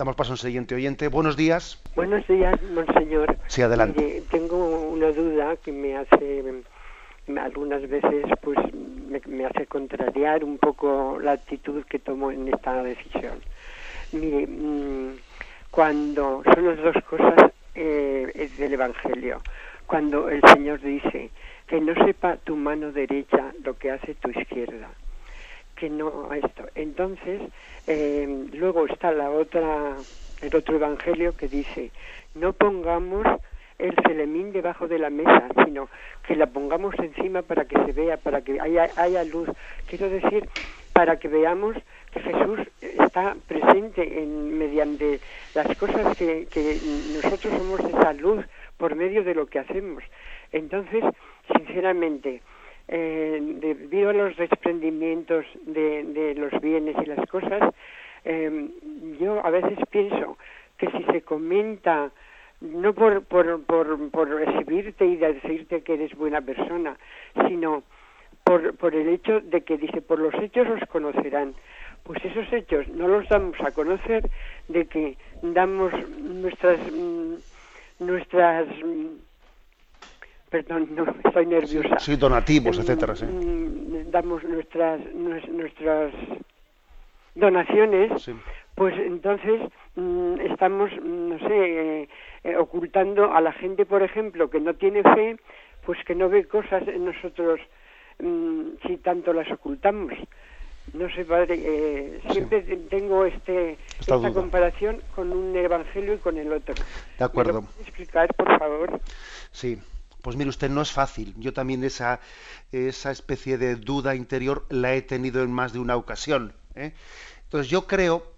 Damos paso a un siguiente oyente. Buenos días. Buenos días, monseñor. Sí, adelante. tengo una duda que me hace algunas veces pues me, hace contrariar un poco la actitud que tomo en esta decisión. Mire, mm, cuando son las dos cosas eh, del Evangelio, cuando el Señor dice que no sepa tu mano derecha lo que hace tu izquierda, que no a esto. Entonces, eh, luego está la otra, el otro evangelio que dice, no pongamos el celemín debajo de la mesa, sino que la pongamos encima para que se vea, para que haya, haya luz. Quiero decir, para que veamos que Jesús está presente en, mediante las cosas que, que nosotros somos esa luz por medio de lo que hacemos. Entonces, sinceramente, eh, debido a los desprendimientos de, los bienes y las cosas, eh, yo a veces pienso que si se comenta no por, por, por, recibirte y decirte que eres buena persona, sino por, por el hecho de que dice, por los hechos os conocerán. Pues esos hechos no los damos a conocer de que damos nuestras, mm, nuestras mm, perdón, no, estoy nerviosa. Sí, donativos, mm, etcétera, sí. Mm, damos nuestras nuestras donaciones, pues entonces mm, estamos, no sé, eh, ocultando a la gente, por ejemplo, que no tiene fe, pues que no ve cosas en nosotros si tanto las ocultamos. No sé, padre, eh, siempre tengo este, esta, comparación con un evangelio y con el otro. De acuerdo. ¿Me explicar, por favor? Sí. Pues mire usted, no es fácil. Yo también esa, esa especie de duda interior la he tenido en más de una ocasión. ¿eh? Entonces yo creo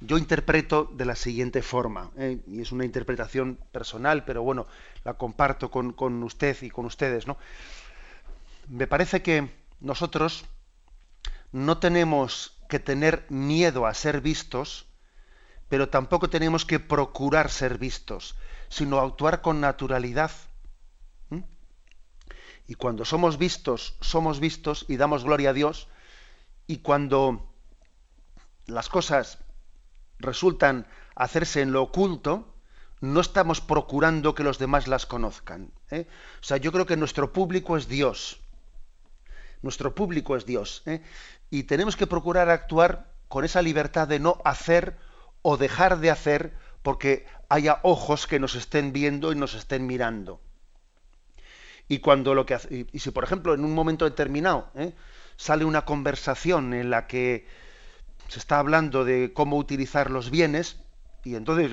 yo interpreto de la siguiente forma, ¿eh? y es una interpretación personal, pero bueno, la comparto con, con usted y con ustedes, ¿no? Me parece que nosotros no tenemos que tener miedo a ser vistos, pero tampoco tenemos que procurar ser vistos, sino actuar con naturalidad. Y cuando somos vistos, somos vistos y damos gloria a Dios, y cuando las cosas resultan hacerse en lo oculto, no estamos procurando que los demás las conozcan. ¿eh? O sea, yo creo que nuestro público es Dios. Nuestro público es Dios. ¿eh? Y tenemos que procurar actuar con esa libertad de no hacer o dejar de hacer porque haya ojos que nos estén viendo y nos estén mirando. Y cuando lo que y, si por ejemplo en un momento determinado ¿eh? sale una conversación en la que se está hablando de cómo utilizar los bienes y entonces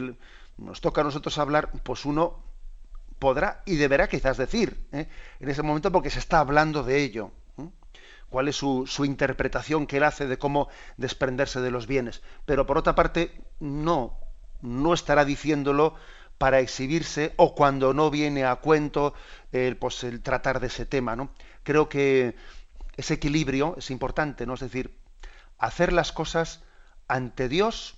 nos toca a nosotros hablar, pues uno podrá y deberá quizás decir ¿eh? en ese momento porque se está hablando de ello. ¿eh? cuál es su, su, interpretación que él hace de cómo desprenderse de los bienes. Pero por otra parte, no, no estará diciéndolo para exhibirse o cuando no viene a cuento el, pues, el tratar de ese tema. ¿no? Creo que ese equilibrio es importante, ¿no? Es decir, hacer las cosas ante Dios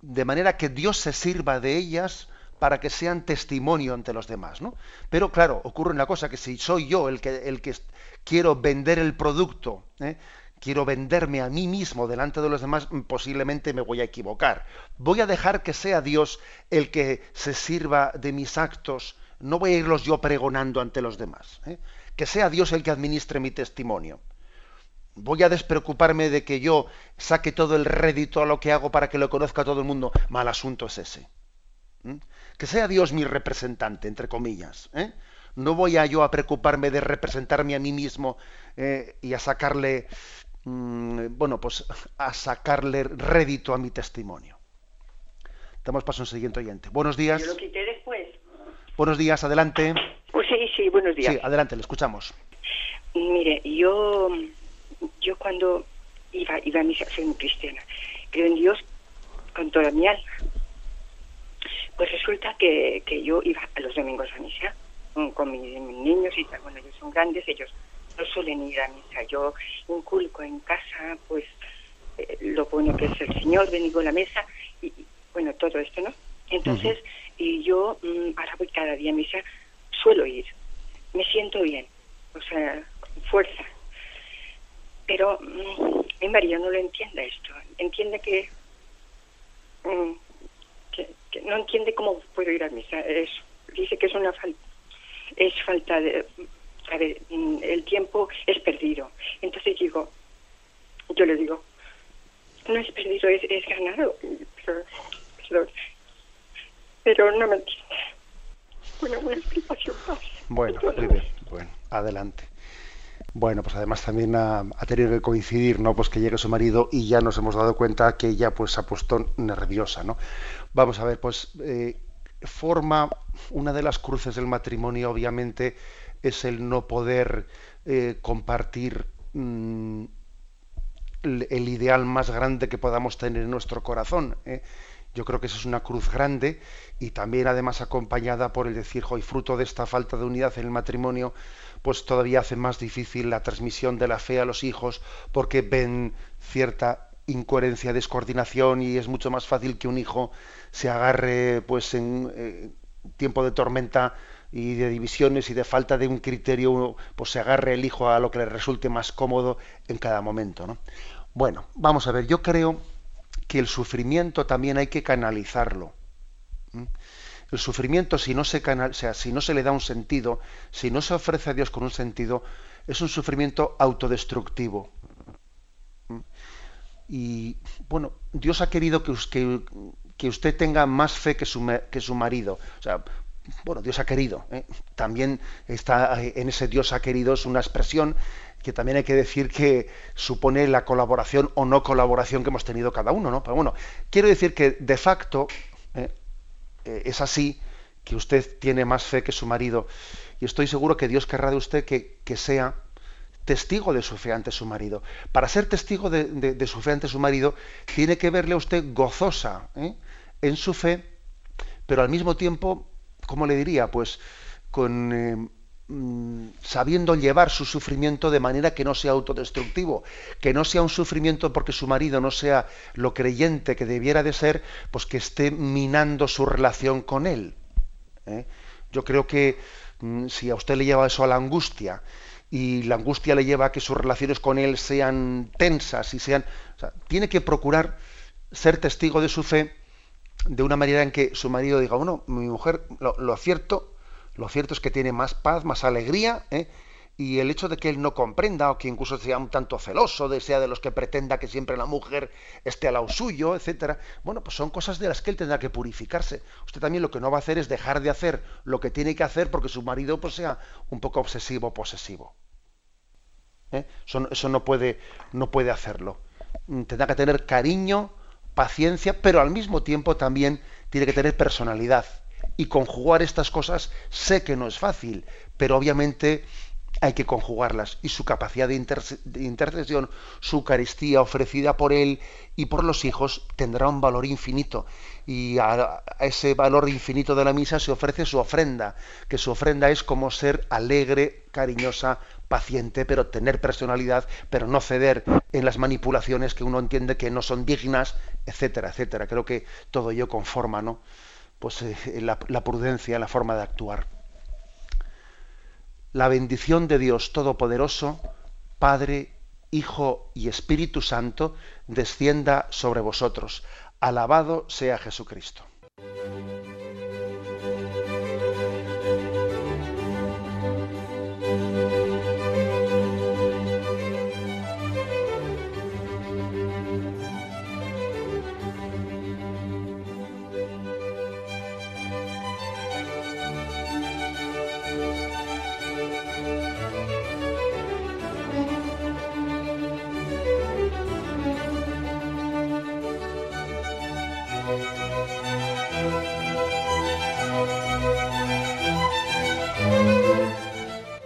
de manera que Dios se sirva de ellas para que sean testimonio ante los demás, ¿no? Pero claro, ocurre una cosa, que si soy yo el que, el que quiero vender el producto, ¿eh? Quiero venderme a mí mismo delante de los demás, posiblemente me voy a equivocar. Voy a dejar que sea Dios el que se sirva de mis actos, no voy a irlos yo pregonando ante los demás. ¿eh? Que sea Dios el que administre mi testimonio. Voy a despreocuparme de que yo saque todo el rédito a lo que hago para que lo conozca todo el mundo. Mal asunto es ese. Que sea Dios mi representante, entre comillas. ¿eh? No voy a yo a preocuparme de representarme a mí mismo eh, y a sacarle, mm, bueno, pues a sacarle rédito a mi testimonio. Damos paso al siguiente oyente. Buenos días. Yo lo quité después. Buenos días, adelante. Pues sí, sí, buenos días. Sí, adelante, le escuchamos. Mire, yo, yo cuando iba, iba a misa, soy muy cristiana, creo en Dios con toda mi alma. Pues resulta que, que yo iba a los domingos a misa con mis, niños y tal. Bueno, ellos son grandes, ellos no suelen ir a misa. Yo inculco en casa, pues, eh, lo bueno que es el Señor, venido a la mesa y, bueno, todo esto, ¿no? Entonces, y yo mm, ahora voy cada día a misa, suelo ir, me siento bien, o sea, fuerza. Pero mm, mi marido no lo entiende esto, entiende que, mm, que, que, no entiende cómo puedo ir a misa, es, dice que es una falta es falta de... A ver, el tiempo es perdido. Entonces digo, yo le digo, no es perdido, es, es ganado. Pero, pero, no me entiende. Una buena explicación más. Bueno, muy bien. Bueno, adelante. Bueno, pues además también ha, ha, tenido que coincidir, ¿no? Pues que llegue su marido y ya nos hemos dado cuenta que ella pues se ha puesto nerviosa, ¿no? Vamos a ver, pues eh, forma una de las cruces del matrimonio, obviamente, es el no poder eh, compartir mm, el, ideal más grande que podamos tener en nuestro corazón. ¿eh? Yo creo que esa es una cruz grande y también además acompañada por el decir, hoy fruto de esta falta de unidad en el matrimonio, pues todavía hace más difícil la transmisión de la fe a los hijos porque ven cierta incoherencia, descoordinación y es mucho más fácil que un hijo se agarre pues en eh, tiempo de tormenta y de divisiones y de falta de un criterio, pues se agarre el hijo a lo que le resulte más cómodo en cada momento. ¿no? Bueno, vamos a ver, yo creo que el sufrimiento también hay que canalizarlo. El sufrimiento, si no se canal, o sea, si no se le da un sentido, si no se ofrece a Dios con un sentido, es un sufrimiento autodestructivo. Y bueno, Dios ha querido que, que, que usted tenga más fe que su, que su marido. O sea, bueno, Dios ha querido. ¿eh? También está en ese Dios ha querido es una expresión que también hay que decir que supone la colaboración o no colaboración que hemos tenido cada uno, ¿no? Pero bueno, quiero decir que de facto ¿eh? Eh, es así que usted tiene más fe que su marido y estoy seguro que Dios querrá de usted que, sea testigo de su fe ante su marido. Para ser testigo de, su fe ante su marido, tiene que verle a usted gozosa ¿eh? en su fe, pero al mismo tiempo, ¿cómo le diría? Pues con eh, mm, sabiendo llevar su sufrimiento de manera que no sea autodestructivo, que no sea un sufrimiento porque su marido no sea lo creyente que debiera de ser, pues que esté minando su relación con él. ¿eh? Yo creo que mm, si a usted le lleva eso a la angustia, y la angustia le lleva a que sus relaciones con él sean tensas y sean... tiene que procurar ser testigo de su fe de una manera en que su marido diga, bueno, mi mujer, lo, cierto, lo cierto es que tiene más paz, más alegría, ¿eh? y el hecho de que él no comprenda o que incluso sea un tanto celoso, de sea de los que pretenda que siempre la mujer esté al lado suyo, etcétera, bueno, pues son cosas de las que él tendrá que purificarse. Usted también lo que no va a hacer es dejar de hacer lo que tiene que hacer porque su marido pues sea un poco obsesivo posesivo. ¿eh? Eso, no, puede, no puede hacerlo. Mm, tendrá que tener cariño, paciencia, pero al mismo tiempo también tiene que tener personalidad. Y conjugar estas cosas sé que no es fácil, pero obviamente hay que conjugarlas. Y su capacidad de, intercesión, su Eucaristía ofrecida por él y por los hijos tendrá un valor infinito. Y a, ese valor infinito de la misa se ofrece su ofrenda, que su ofrenda es como ser alegre, cariñosa, paciente, pero tener personalidad, pero no ceder en las manipulaciones que uno entiende que no son dignas, etcétera, etcétera. Creo que todo ello conforma, ¿no? Pues eh, la, la prudencia, la forma de actuar. La bendición de Dios Todopoderoso, Padre, Hijo y Espíritu Santo, descienda sobre vosotros. Alabado sea Jesucristo.